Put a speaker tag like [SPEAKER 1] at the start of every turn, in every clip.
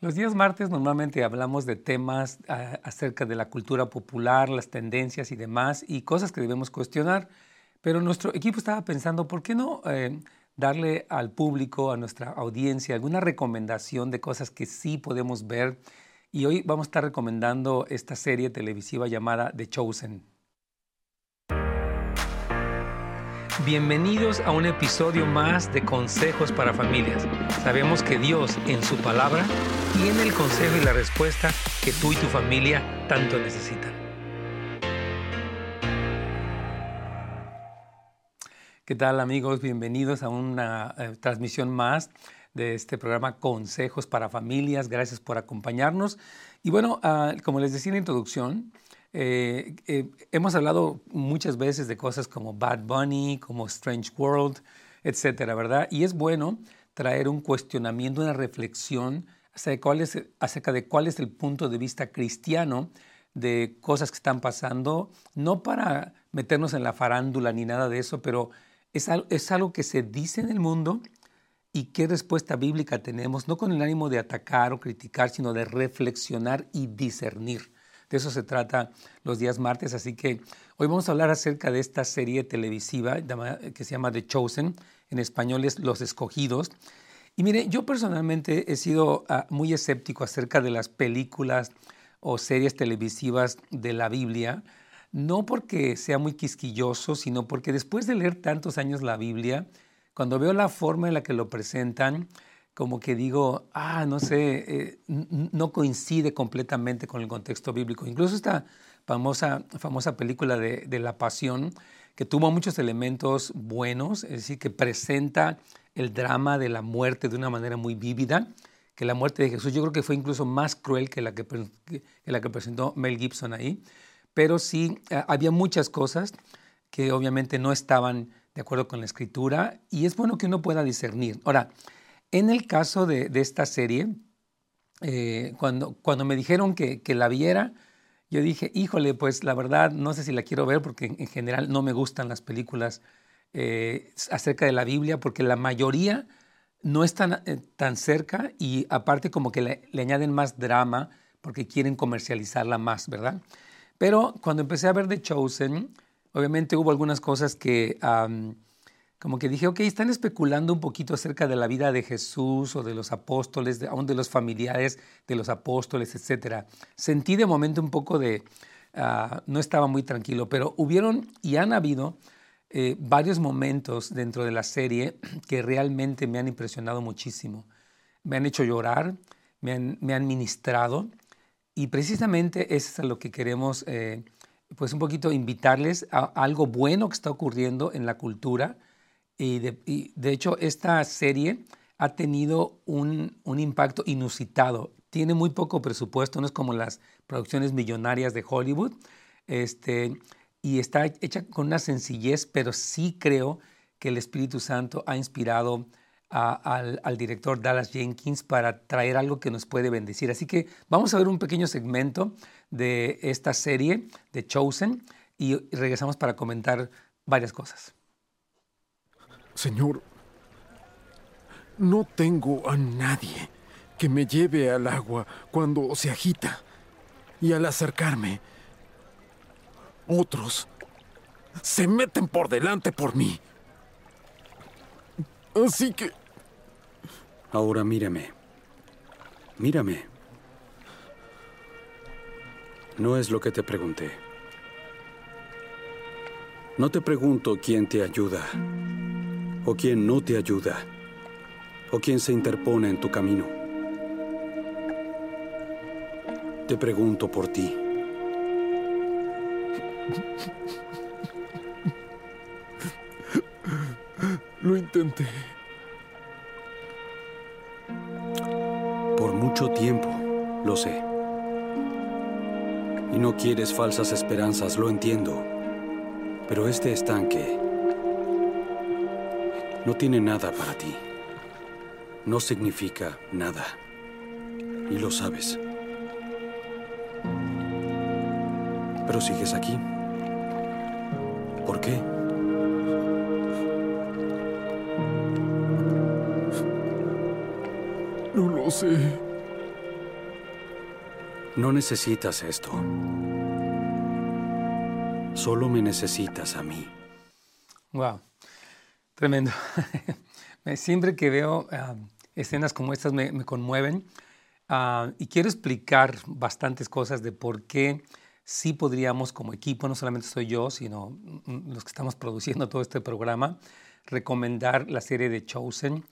[SPEAKER 1] Los días martes normalmente hablamos de temas ah, acerca de la cultura popular, las tendencias y demás, y cosas que debemos cuestionar. Pero nuestro equipo estaba pensando, ¿por qué no eh, darle al público, a nuestra audiencia, alguna recomendación de cosas que sí podemos ver? Y hoy vamos a estar recomendando esta serie televisiva llamada The Chosen. Bienvenidos a un episodio más de Consejos para Familias. Sabemos que Dios en su palabra tiene el consejo y la respuesta que tú y tu familia tanto necesitan. ¿Qué tal amigos? Bienvenidos a una eh, transmisión más de este programa Consejos para Familias. Gracias por acompañarnos. Y bueno, ah, como les decía en la introducción, eh, eh, hemos hablado muchas veces de cosas como Bad Bunny, como Strange World, etcétera, ¿verdad? Y es bueno traer un cuestionamiento, una reflexión acerca de cuál es, acerca de cuál es el punto de vista cristiano de cosas que están pasando, no para meternos en la farándula ni nada de eso, pero es, es algo que se dice en el mundo y qué respuesta bíblica tenemos, no con el ánimo de atacar o criticar, sino de reflexionar y discernir. De eso se trata los días martes, así que hoy vamos a hablar acerca de esta serie televisiva que se llama The Chosen, en español es Los Escogidos. Y mire, yo personalmente he sido ah, muy escéptico acerca de las películas o series televisivas de la Biblia, no porque sea muy quisquilloso, sino porque después de leer tantos años la Biblia, cuando veo la forma en la que lo presentan, como que digo, ah, no sé, eh, no coincide completamente con el contexto bíblico. Incluso esta famosa, famosa película de, de, La Pasión, que tuvo muchos elementos buenos, es decir, que presenta el drama de la muerte de una manera muy vívida, que la muerte de Jesús yo creo que fue incluso más cruel que la que, que la que presentó Mel Gibson ahí, pero sí eh, había muchas cosas que obviamente no estaban de acuerdo con la escritura y es bueno que uno pueda discernir. Ahora, en el caso de, esta serie, eh, cuando, cuando me dijeron que, la viera, yo dije, híjole, pues la verdad no sé si la quiero ver porque en, general no me gustan las películas eh, acerca de la Biblia porque la mayoría no están eh, tan cerca y aparte como que le, añaden más drama porque quieren comercializarla más, ¿verdad? Pero cuando empecé a ver The Chosen, obviamente hubo algunas cosas que como que dije, ok, están especulando un poquito acerca de la vida de Jesús o de los apóstoles, de, aún de los familiares de los apóstoles, etc. Sentí de momento un poco de, ah, no estaba muy tranquilo, pero hubieron y han habido eh, varios momentos dentro de la serie que realmente me han impresionado muchísimo. Me han hecho llorar, me han, me han ministrado y precisamente eso es a lo que queremos, eh, pues un poquito invitarles a algo bueno que está ocurriendo en la cultura y de, hecho, esta serie ha tenido un, impacto inusitado. Tiene muy poco presupuesto, no es como las producciones millonarias de Hollywood. Este, y está hecha con una sencillez, pero sí creo que el Espíritu Santo ha inspirado al, al, director Dallas Jenkins para traer algo que nos puede bendecir. Así que vamos a ver un pequeño segmento de esta serie de Chosen y regresamos para comentar varias cosas.
[SPEAKER 2] Señor, no tengo a nadie que me lleve al agua cuando se agita. Y al acercarme, otros se meten por delante por mí. Así que...
[SPEAKER 3] Ahora mírame. Mírame. No es lo que te pregunté. No te pregunto quién te ayuda o quien no te ayuda, o quien se interpone en tu camino. Te pregunto por ti.
[SPEAKER 2] Lo intenté.
[SPEAKER 3] Por mucho tiempo, lo sé. Y no quieres falsas esperanzas, lo entiendo. Pero este estanque no tiene nada para ti. No significa nada. Y lo sabes. Pero sigues aquí.
[SPEAKER 2] Sé.
[SPEAKER 3] No necesitas esto. Solo me necesitas a mí.
[SPEAKER 1] Wow, tremendo. Siempre que veo ah, escenas como estas me, conmueven ah, y quiero explicar bastantes cosas de por qué sí podríamos como equipo, no solamente soy yo, sino mm, los que estamos produciendo todo este programa, recomendar la serie de Chosen.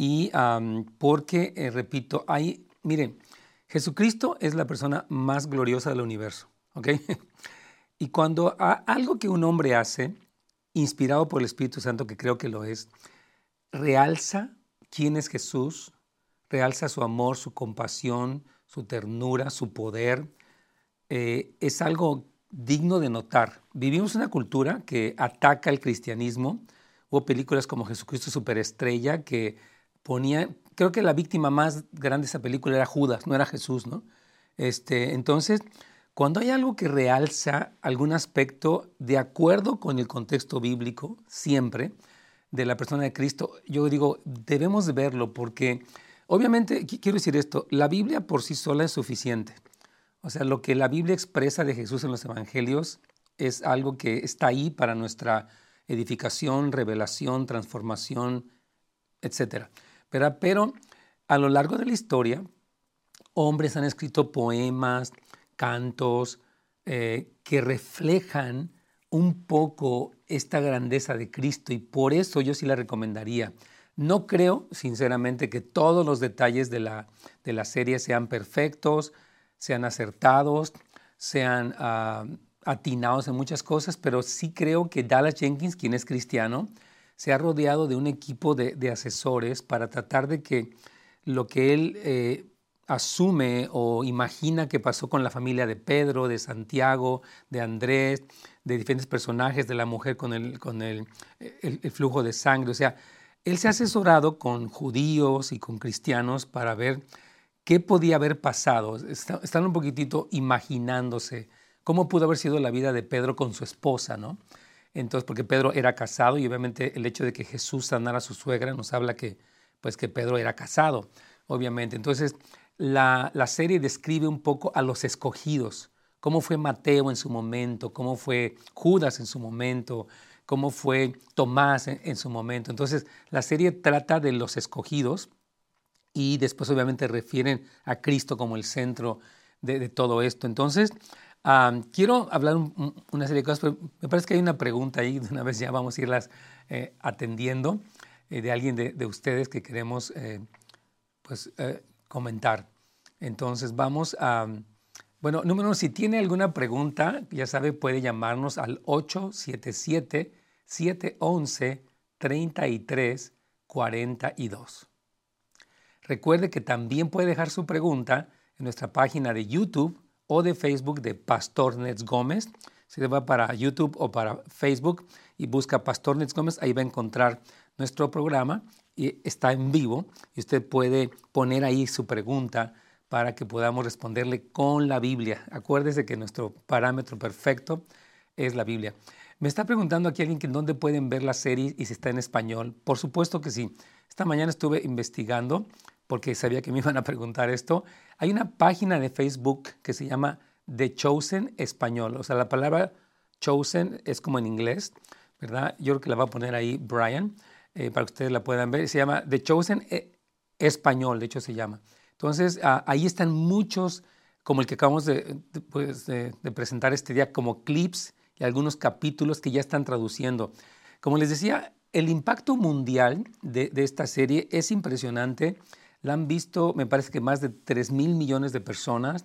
[SPEAKER 1] Y porque, eh, repito, hay, miren, Jesucristo es la persona más gloriosa del universo, ¿ok? y cuando algo que un hombre hace, inspirado por el Espíritu Santo, que creo que lo es, realza quién es Jesús, realza su amor, su compasión, su ternura, su poder, eh, es algo digno de notar. Vivimos una cultura que ataca el cristianismo. Hubo películas como Jesucristo Superestrella que ponía, creo que la víctima más grande de esa película era Judas, no era Jesús, ¿no? Este, entonces, cuando hay algo que realza algún aspecto de acuerdo con el contexto bíblico, siempre, de la persona de Cristo, yo digo, debemos verlo porque, obviamente, quiero decir esto, la Biblia por sí sola es suficiente. O sea, lo que la Biblia expresa de Jesús en los Evangelios es algo que está ahí para nuestra edificación, revelación, transformación, etc. Pero, a lo largo de la historia, hombres han escrito poemas, cantos, eh, que reflejan un poco esta grandeza de Cristo y por eso yo sí la recomendaría. No creo, sinceramente, que todos los detalles de la, de la serie sean perfectos, sean acertados, sean ah, atinados en muchas cosas, pero sí creo que Dallas Jenkins, quien es cristiano, se ha rodeado de un equipo de, asesores para tratar de que lo que él eh, asume o imagina que pasó con la familia de Pedro, de Santiago, de Andrés, de diferentes personajes, de la mujer con el, con el, flujo de sangre. O sea, él se ha asesorado con judíos y con cristianos para ver qué podía haber pasado. Están un poquitito imaginándose cómo pudo haber sido la vida de Pedro con su esposa, ¿no? Entonces, porque Pedro era casado y obviamente el hecho de que Jesús sanara a su suegra nos habla que, pues, que Pedro era casado, obviamente. Entonces, la, la serie describe un poco a los escogidos, cómo fue Mateo en su momento, cómo fue Judas en su momento, cómo fue Tomás en, su momento. Entonces, la serie trata de los escogidos y después obviamente refieren a Cristo como el centro de, todo esto. Entonces, quiero hablar una serie de cosas, pero me parece que hay una pregunta ahí, de una vez ya vamos a irlas eh, atendiendo, eh, de alguien de, ustedes que queremos eh, pues, comentar. Entonces, vamos a... Bueno, número uno, si tiene alguna pregunta, ya sabe, puede llamarnos al 877-711-3342. Recuerde que también puede dejar su pregunta en nuestra página de YouTube o de Facebook de Pastor Nets Gómez. Si va para YouTube o para Facebook y busca Pastor Nets Gómez, ahí va a encontrar nuestro programa y está en vivo y usted puede poner ahí su pregunta para que podamos responderle con la Biblia. Acuérdese que nuestro parámetro perfecto es la Biblia. Me está preguntando aquí alguien que dónde pueden ver la serie y si está en español. Por supuesto que sí. Esta mañana estuve investigando porque sabía que me iban a preguntar esto. Hay una página de Facebook que se llama The Chosen Español. O sea, la palabra chosen es como en inglés, ¿verdad? Yo creo que la va a poner ahí Brian eh, para que ustedes la puedan ver. Se llama The Chosen eh, Español, de hecho se llama. Entonces, ah, ahí están muchos, como el que acabamos pues, de, presentar este día, como clips y algunos capítulos que ya están traduciendo. Como les decía, el impacto mundial de, esta serie es impresionante. La han visto, me parece que más de 3 mil millones de personas.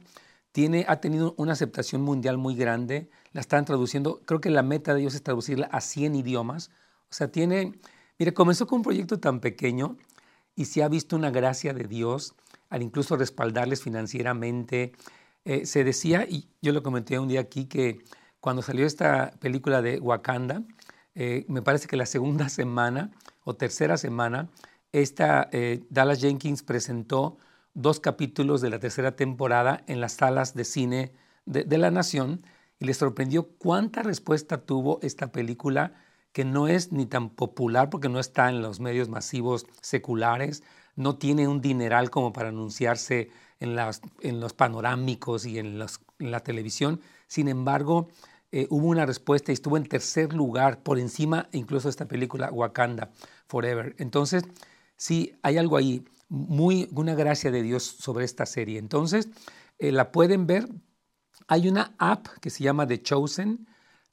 [SPEAKER 1] Tiene, ha tenido una aceptación mundial muy grande. La están traduciendo. Creo que la meta de ellos es traducirla a 100 idiomas. O sea, tiene. Mire, comenzó con un proyecto tan pequeño y se ha visto una gracia de Dios al incluso respaldarles financieramente. Eh, se decía, y yo lo comenté un día aquí, que cuando salió esta película de Wakanda, eh, me parece que la segunda semana o tercera semana, esta eh, Dallas Jenkins presentó dos capítulos de la tercera temporada en las salas de cine de, la nación y les sorprendió cuánta respuesta tuvo esta película que no es ni tan popular porque no está en los medios masivos seculares, no tiene un dineral como para anunciarse en, las, en los panorámicos y en, la televisión. Sin embargo, eh, hubo una respuesta y estuvo en tercer lugar, por encima incluso de esta película Wakanda Forever. Entonces, sí, hay algo ahí, muy, una gracia de Dios sobre esta serie. Entonces, eh, la pueden ver. Hay una app que se llama The Chosen,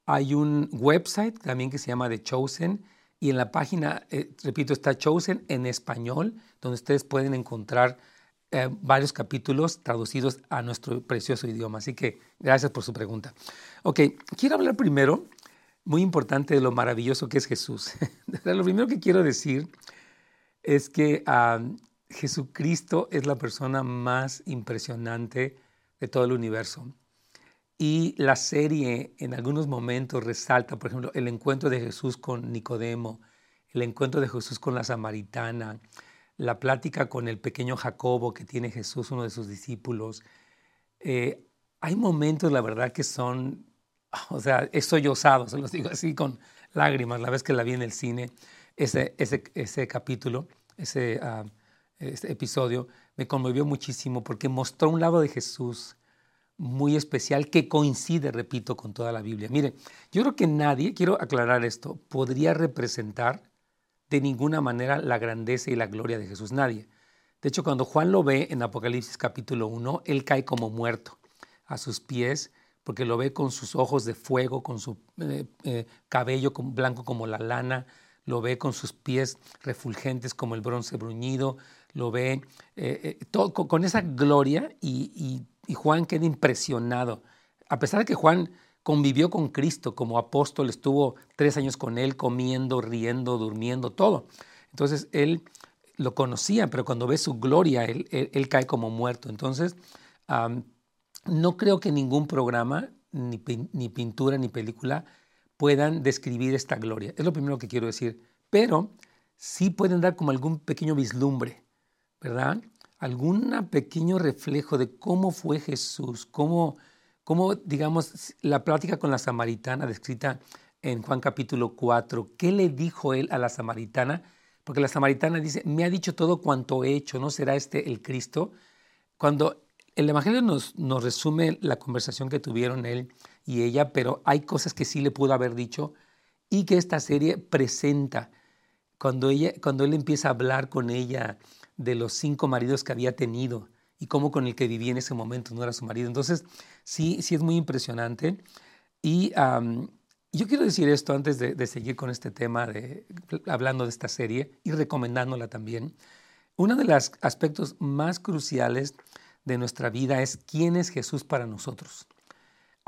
[SPEAKER 1] hay un website también que se llama The Chosen y en la página, eh, repito, está Chosen en español, donde ustedes pueden encontrar eh, varios capítulos traducidos a nuestro precioso idioma. Así que gracias por su pregunta. Ok, quiero hablar primero, muy importante, de lo maravilloso que es Jesús. lo primero que quiero decir es que Jesucristo es la persona más impresionante de todo el universo. Y la serie en algunos momentos resalta, por ejemplo, el encuentro de Jesús con Nicodemo, el encuentro de Jesús con la samaritana, la plática con el pequeño Jacobo que tiene Jesús, uno de sus discípulos. Eh, hay momentos, la verdad, que son, o sea, es sollozado, se los digo así con lágrimas, la vez que la vi en el cine, ese, ese, ese capítulo, ese, ah, ese episodio, me conmovió muchísimo porque mostró un lado de Jesús muy especial que coincide, repito, con toda la Biblia. Mire, yo creo que nadie, quiero aclarar esto, podría representar de ninguna manera la grandeza y la gloria de Jesús. Nadie. De hecho, cuando Juan lo ve en Apocalipsis capítulo 1, él cae como muerto a sus pies porque lo ve con sus ojos de fuego, con su eh, eh, cabello blanco como la lana, lo ve con sus pies refulgentes como el bronce bruñido, lo ve eh, todo, con esa gloria y y Juan queda impresionado. A pesar de que Juan convivió con Cristo como apóstol, estuvo tres años con él, comiendo, riendo, durmiendo, todo. Entonces él lo conocía, pero cuando ve su gloria, él, cae como muerto. Entonces, no creo que ningún programa, ni, ni pintura, ni película, puedan describir esta gloria. Es lo primero que quiero decir. Pero sí pueden dar como algún pequeño vislumbre, ¿verdad? algún pequeño reflejo de cómo fue Jesús, cómo, cómo, digamos, la plática con la samaritana descrita en Juan capítulo 4, ¿qué le dijo él a la samaritana? Porque la samaritana dice, me ha dicho todo cuanto he hecho, ¿no será este el Cristo? Cuando el Evangelio nos, nos resume la conversación que tuvieron él y ella, pero hay cosas que sí le pudo haber dicho y que esta serie presenta. Cuando, ella, cuando él empieza a hablar con ella de los cinco maridos que había tenido y cómo con el que vivía en ese momento no era su marido. Entonces, sí, sí es muy impresionante. Y yo quiero decir esto antes de, seguir con este tema, de, hablando de esta serie y recomendándola también. Uno de los aspectos más cruciales de nuestra vida es quién es Jesús para nosotros.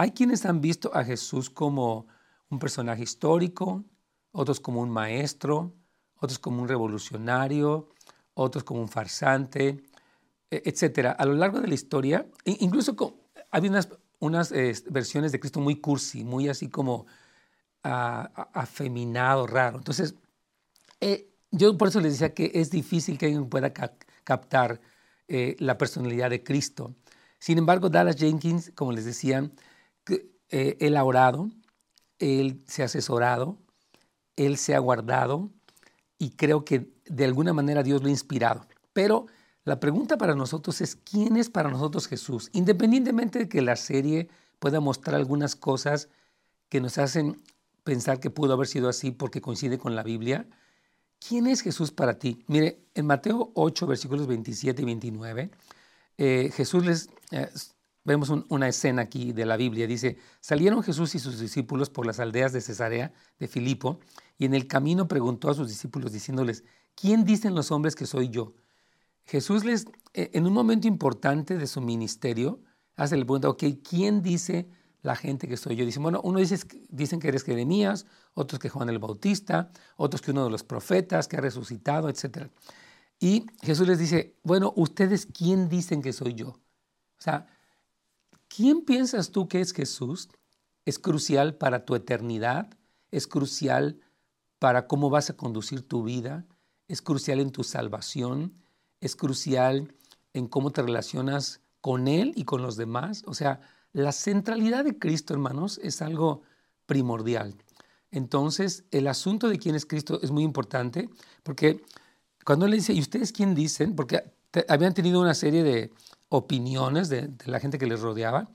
[SPEAKER 1] Hay quienes han visto a Jesús como un personaje histórico, otros como un maestro, otros como un revolucionario, otros como un farsante, e, etcétera. A lo largo de la historia, incluso había unas, unas versiones de Cristo muy cursi, muy así como afeminado, raro. Entonces, eh, yo por eso les decía que es difícil que alguien pueda captar eh, la personalidad de Cristo. Sin embargo, Dallas Jenkins, como les decía, eh, él ha orado, él se ha asesorado, él se ha guardado y creo que de alguna manera Dios lo ha inspirado. Pero la pregunta para nosotros es, ¿quién es para nosotros Jesús? Independientemente de que la serie pueda mostrar algunas cosas que nos hacen pensar que pudo haber sido así porque coincide con la Biblia, ¿quién es Jesús para ti? Mire, en Mateo 8, versículos 27 y 29, eh, Jesús les... Eh, vemos una escena aquí de la Biblia. Dice, salieron Jesús y sus discípulos por las aldeas de Cesarea de Filipo y en el camino preguntó a sus discípulos diciéndoles, ¿quién dicen los hombres que soy yo? Jesús les, eh, en un momento importante de su ministerio, hace la pregunta, ok, ¿quién dice la gente que soy yo? Dicen, bueno, uno dice, dicen que eres Jeremías, otros que Juan el Bautista, otros que uno de los profetas que ha resucitado, etc. Y Jesús les dice, bueno, ¿ustedes quién dicen que soy yo? O sea, ¿quién piensas tú que es Jesús? Es crucial para tu eternidad, es crucial para cómo vas a conducir tu vida, es crucial en tu salvación, es crucial en cómo te relacionas con Él y con los demás. O sea, la centralidad de Cristo, hermanos, es algo primordial. Entonces, el asunto de quién es Cristo es muy importante porque cuando le dice, ¿y ustedes quién dicen? Porque habían tenido una serie de opiniones de, la gente que les rodeaba,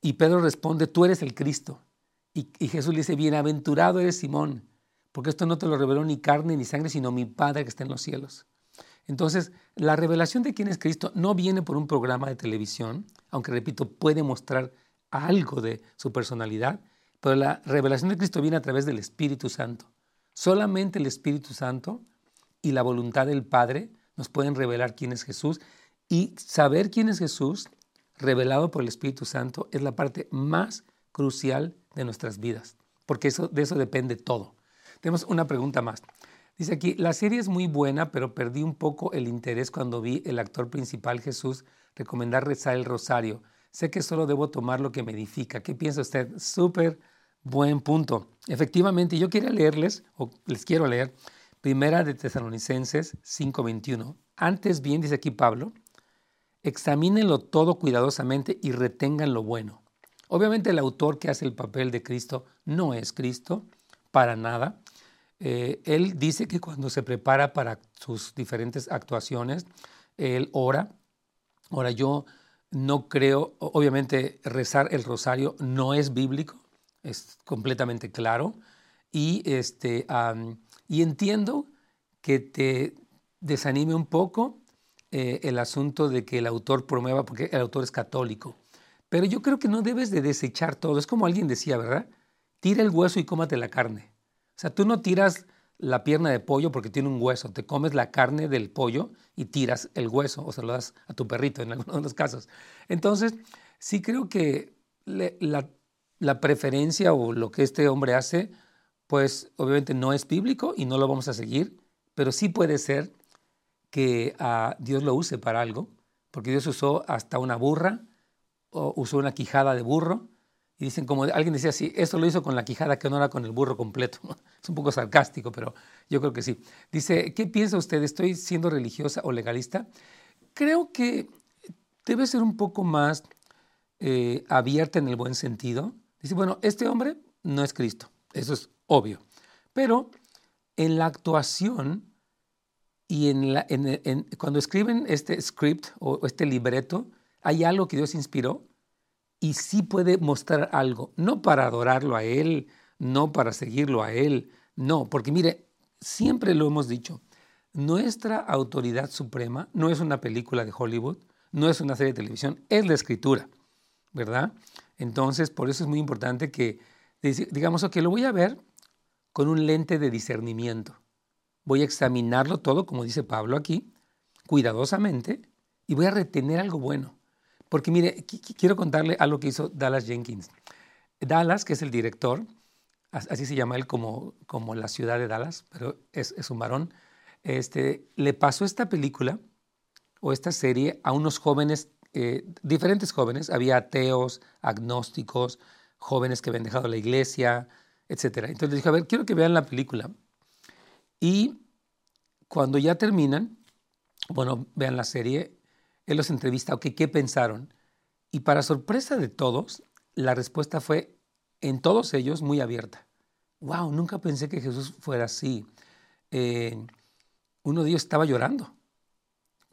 [SPEAKER 1] y Pedro responde, tú eres el Cristo. Y, y Jesús le dice, bienaventurado eres Simón, porque esto no te lo reveló ni carne ni sangre, sino mi Padre que está en los cielos. Entonces, la revelación de quién es Cristo no viene por un programa de televisión, aunque repito, puede mostrar algo de su personalidad, pero la revelación de Cristo viene a través del Espíritu Santo. Solamente el Espíritu Santo y la voluntad del Padre nos pueden revelar quién es Jesús y saber quién es Jesús, revelado por el Espíritu Santo, es la parte más crucial de nuestras vidas, porque de eso depende todo. Tenemos una pregunta más. Dice aquí, la serie es muy buena, pero perdí un poco el interés cuando vi el actor principal Jesús recomendar rezar el rosario. Sé que solo debo tomar lo que me edifica. ¿Qué piensa usted? Súper buen punto. Efectivamente, yo quería leerles, o les quiero leer, Primera de Tesalonicenses 5:21. Antes bien, dice aquí Pablo, examínenlo todo cuidadosamente y retengan lo bueno. Obviamente el autor que hace el papel de Cristo no es Cristo, para nada. Eh, él dice que cuando se prepara para sus diferentes actuaciones, él ora. Ahora yo no creo, obviamente rezar el rosario no es bíblico, es completamente claro. Y, este, y entiendo que te desanime un poco eh, el asunto de que el autor promueva, porque el autor es católico. Pero yo creo que no debes de desechar todo. Es como alguien decía, ¿verdad? Tira el hueso y cómate la carne. O sea, tú no tiras la pierna de pollo porque tiene un hueso, te comes la carne del pollo y tiras el hueso o se lo das a tu perrito en algunos de los casos. Entonces, sí creo que la, la preferencia o lo que este hombre hace, pues obviamente no es bíblico y no lo vamos a seguir, pero sí puede ser que a Dios lo use para algo, porque Dios usó hasta una burra, o usó una quijada de burro, y dicen, como alguien decía, sí, eso lo hizo con la quijada que no era con el burro completo. Es un poco sarcástico, pero yo creo que sí. Dice, ¿qué piensa usted? ¿Estoy siendo religiosa o legalista? Creo que debe ser un poco más eh, abierta en el buen sentido. Dice, bueno, este hombre no es Cristo, eso es obvio. Pero en la actuación y en cuando escriben este script o este libreto, hay algo que Dios inspiró y sí puede mostrar algo, no para adorarlo a Él, no para seguirlo a Él, no, porque mire, siempre lo hemos dicho, nuestra autoridad suprema no es una película de Hollywood, no es una serie de televisión, es la escritura, ¿verdad? Entonces, por eso es muy importante que digamos, que lo voy a ver con un lente de discernimiento. Voy a examinarlo todo, como dice Pablo aquí, cuidadosamente, y voy a retener algo bueno. Porque mire, quiero contarle algo que hizo Dallas Jenkins. Dallas, que es el director, así se llama él como, como la ciudad de Dallas, pero es, un varón, este, le pasó esta película o esta serie a unos jóvenes, eh, diferentes jóvenes, había ateos, agnósticos, jóvenes que habían dejado la iglesia, etc. Entonces le dijo, a ver, quiero que vean la película. Y cuando ya terminan, bueno, vean la serie, él los entrevista, ok, ¿qué pensaron? Y para sorpresa de todos, la respuesta fue en todos ellos muy abierta. Wow, nunca pensé que Jesús fuera así. Eh, uno de ellos estaba llorando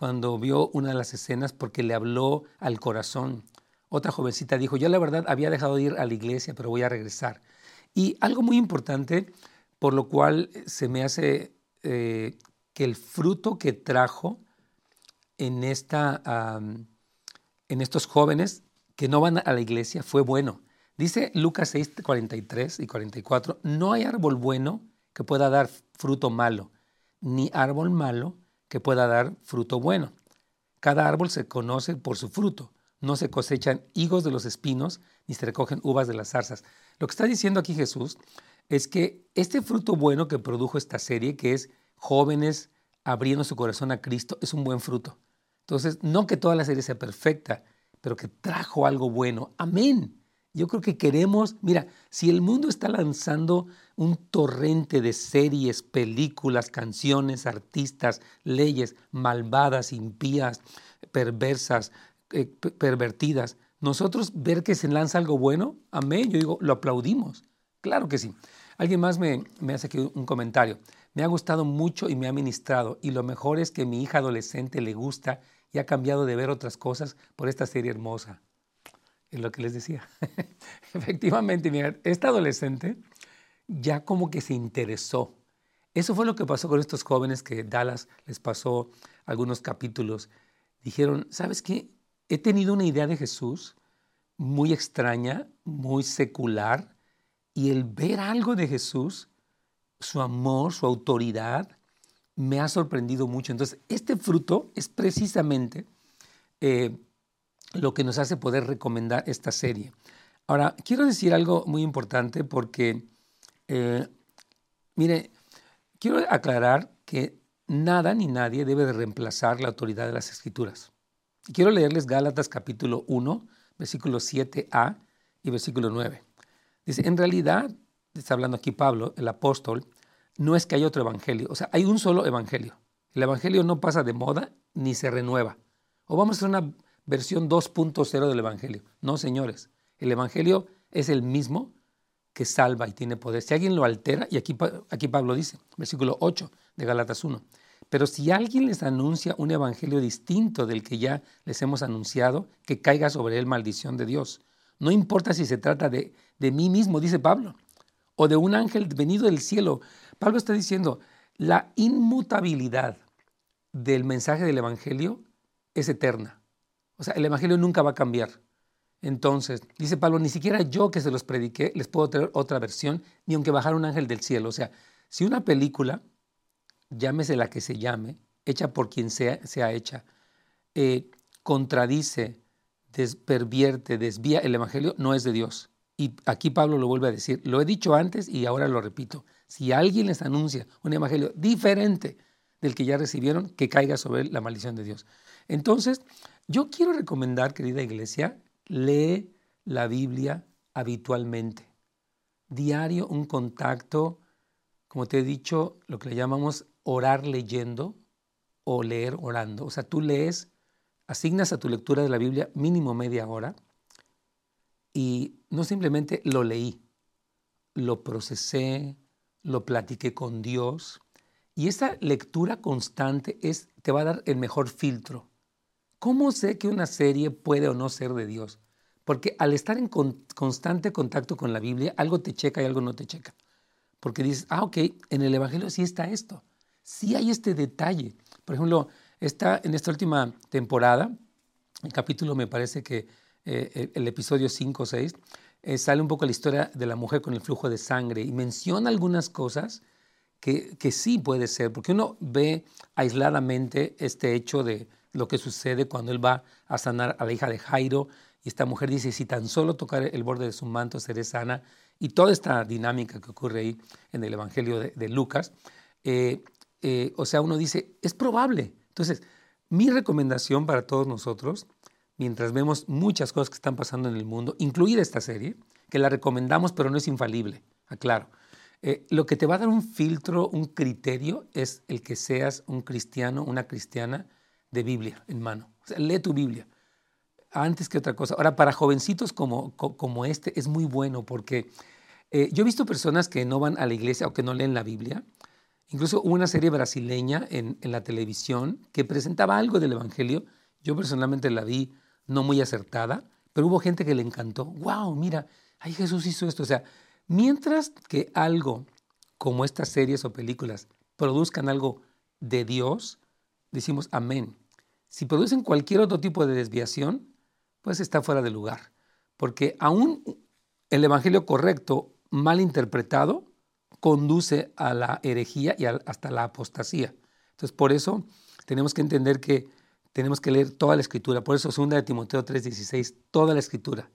[SPEAKER 1] cuando vio una de las escenas porque le habló al corazón. Otra jovencita dijo, yo la verdad había dejado de ir a la iglesia, pero voy a regresar. Y algo muy importante, por lo cual se me hace eh, que el fruto que trajo en, esta, en estos jóvenes que no van a la iglesia fue bueno. Dice Lucas 6, 43 y 44, no hay árbol bueno que pueda dar fruto malo, ni árbol malo que pueda dar fruto bueno. Cada árbol se conoce por su fruto. No se cosechan higos de los espinos, ni se recogen uvas de las zarzas. Lo que está diciendo aquí Jesús es que este fruto bueno que produjo esta serie, que es jóvenes abriendo su corazón a Cristo, es un buen fruto. Entonces, no que toda la serie sea perfecta, pero que trajo algo bueno. Amén. Yo creo que queremos, mira, si el mundo está lanzando un torrente de series, películas, canciones, artistas, leyes malvadas, impías, perversas, eh, pervertidas, nosotros ver que se lanza algo bueno, amén, yo digo, lo aplaudimos. Claro que sí. Alguien más me, hace aquí un comentario. Me ha gustado mucho y me ha ministrado. Y lo mejor es que mi hija adolescente le gusta y ha cambiado de ver otras cosas por esta serie hermosa. Es lo que les decía. Efectivamente, mira, esta adolescente ya como que se interesó. Eso fue lo que pasó con estos jóvenes que Dallas les pasó algunos capítulos. Dijeron, ¿sabes qué? He tenido una idea de Jesús muy extraña, muy secular, y el ver algo de Jesús, su amor, su autoridad, me ha sorprendido mucho. Entonces, este fruto es precisamente eh, lo que nos hace poder recomendar esta serie. Ahora, quiero decir algo muy importante porque, eh, mire, quiero aclarar que nada ni nadie debe de reemplazar la autoridad de las escrituras. Quiero leerles Gálatas capítulo 1, versículo 7a y versículo 9. En realidad, está hablando aquí Pablo, el apóstol, no es que haya otro evangelio, o sea, hay un solo evangelio. El evangelio no pasa de moda ni se renueva. O vamos a hacer una versión 2.0 del evangelio. No, señores, el evangelio es el mismo que salva y tiene poder. Si alguien lo altera, y aquí, aquí Pablo dice, versículo 8 de Galatas 1, pero si alguien les anuncia un evangelio distinto del que ya les hemos anunciado, que caiga sobre él maldición de Dios. No importa si se trata de, de mí mismo, dice Pablo, o de un ángel venido del cielo. Pablo está diciendo, la inmutabilidad del mensaje del evangelio es eterna. O sea, el evangelio nunca va a cambiar. Entonces, dice Pablo, ni siquiera yo que se los prediqué les puedo traer otra versión, ni aunque bajara un ángel del cielo. O sea, si una película llámese la que se llame, hecha por quien sea, sea hecha, eh, contradice, pervierte, desvía el Evangelio, no es de Dios. Y aquí Pablo lo vuelve a decir, lo he dicho antes y ahora lo repito, si alguien les anuncia un Evangelio diferente del que ya recibieron, que caiga sobre él la maldición de Dios. Entonces, yo quiero recomendar, querida iglesia, lee la Biblia habitualmente. Diario un contacto, como te he dicho, lo que le llamamos orar leyendo o leer orando. O sea, tú lees, asignas a tu lectura de la Biblia mínimo media hora y no simplemente lo leí, lo procesé, lo platiqué con Dios. Y esa lectura constante es, te va a dar el mejor filtro. ¿Cómo sé que una serie puede o no ser de Dios? Porque al estar en constante contacto con la Biblia, algo te checa y algo no te checa. Porque dices, ah, ok, en el Evangelio sí está esto sí hay este detalle. Por ejemplo, está en esta última temporada, el capítulo me parece que eh, el, episodio 5 o 6, eh, sale un poco la historia de la mujer con el flujo de sangre y menciona algunas cosas que, que sí puede ser, porque uno ve aisladamente este hecho de lo que sucede cuando él va a sanar a la hija de Jairo y esta mujer dice, si tan solo tocar el borde de su manto seré sana, y toda esta dinámica que ocurre ahí en el Evangelio de, Lucas, eh, o sea, uno dice, es probable. Entonces, mi recomendación para todos nosotros, mientras vemos muchas cosas que están pasando en el mundo, incluida esta serie, que la recomendamos, pero no es infalible, aclaro. Eh, lo que te va a dar un filtro, un criterio, es el que seas un cristiano, una cristiana de Biblia en mano. O sea, lee tu Biblia antes que otra cosa. Ahora, para jovencitos como, como este es muy bueno porque eh, yo he visto personas que no van a la iglesia o que no leen la Biblia Incluso hubo una serie brasileña en, la televisión que presentaba algo del Evangelio. Yo personalmente la vi no muy acertada, pero hubo gente que le encantó. ¡Wow! Mira, ay, Jesús hizo esto. O sea, mientras que algo como estas series o películas produzcan algo de Dios, decimos amén. Si producen cualquier otro tipo de desviación, pues está fuera de lugar. Porque aún el Evangelio correcto, mal interpretado, conduce a la herejía y hasta la apostasía. Entonces, por eso tenemos que entender que tenemos que leer toda la escritura. Por eso, 2 de Timoteo 3:16, toda la escritura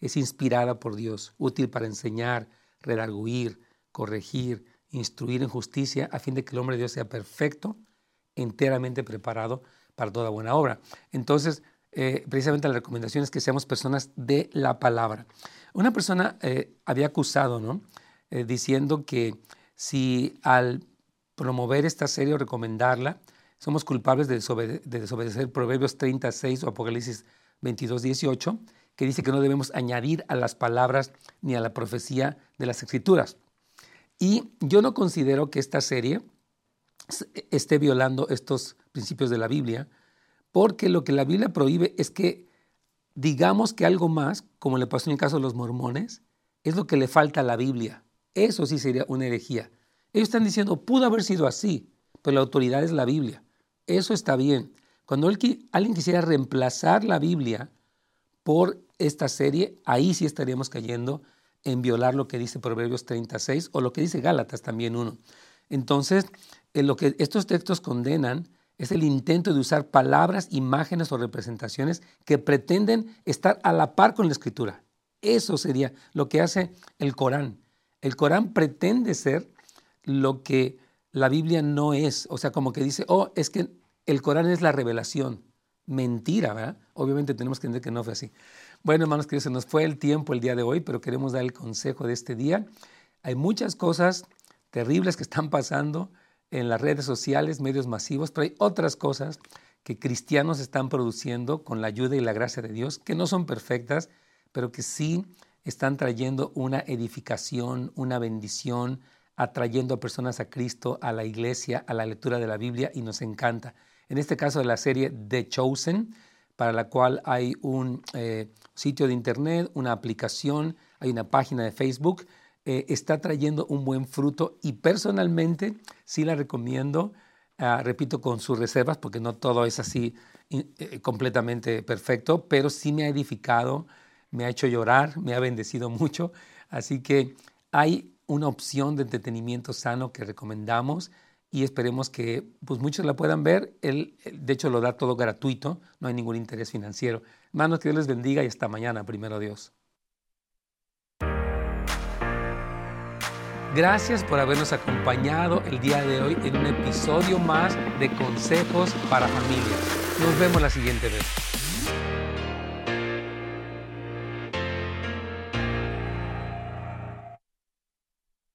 [SPEAKER 1] es inspirada por Dios, útil para enseñar, redarguir, corregir, instruir en justicia, a fin de que el hombre de Dios sea perfecto, enteramente preparado para toda buena obra. Entonces, eh, precisamente la recomendación es que seamos personas de la palabra. Una persona eh, había acusado, ¿no? Eh, diciendo que si al promover esta serie o recomendarla, somos culpables de, desobedecer Proverbios 36 o Apocalipsis 22, 18, que dice que no debemos añadir a las palabras ni a la profecía de las escrituras. Y yo no considero que esta serie esté violando estos principios de la Biblia, porque lo que la Biblia prohíbe es que digamos que algo más, como le pasó en el caso de los mormones, es lo que le falta a la Biblia. Eso sí sería una herejía. Ellos están diciendo, pudo haber sido así, pero la autoridad es la Biblia. Eso está bien. Cuando alguien quisiera reemplazar la Biblia por esta serie, ahí sí estaríamos cayendo en violar lo que dice Proverbios 36 o lo que dice Gálatas también uno. Entonces, en lo que estos textos condenan es el intento de usar palabras, imágenes o representaciones que pretenden estar a la par con la escritura. Eso sería lo que hace el Corán. El Corán pretende ser lo que la Biblia no es. O sea, como que dice, oh, es que el Corán es la revelación. Mentira, ¿verdad? Obviamente tenemos que entender que no fue así. Bueno, hermanos queridos, se nos fue el tiempo el día de hoy, pero queremos dar el consejo de este día. Hay muchas cosas terribles que están pasando en las redes sociales, medios masivos, pero hay otras cosas que cristianos están produciendo con la ayuda y la gracia de Dios, que no son perfectas, pero que sí están trayendo una edificación, una bendición, atrayendo a personas a Cristo, a la iglesia, a la lectura de la Biblia y nos encanta. En este caso de la serie The Chosen, para la cual hay un eh, sitio de internet, una aplicación, hay una página de Facebook eh, está trayendo un buen fruto y personalmente sí la recomiendo, ah, repito, con sus reservas, porque no todo es así eh, completamente perfecto, pero sí me ha edificado, me ha hecho llorar, me ha bendecido mucho. Así que hay una opción de entretenimiento sano que recomendamos y esperemos que pues, muchos la puedan ver. Él, de hecho, lo da todo gratuito, no hay ningún interés financiero. Hermanos, que Dios les bendiga y hasta mañana, primero Dios. Gracias por habernos acompañado el día de hoy en un episodio más de Consejos para Familias. Nos vemos la siguiente vez.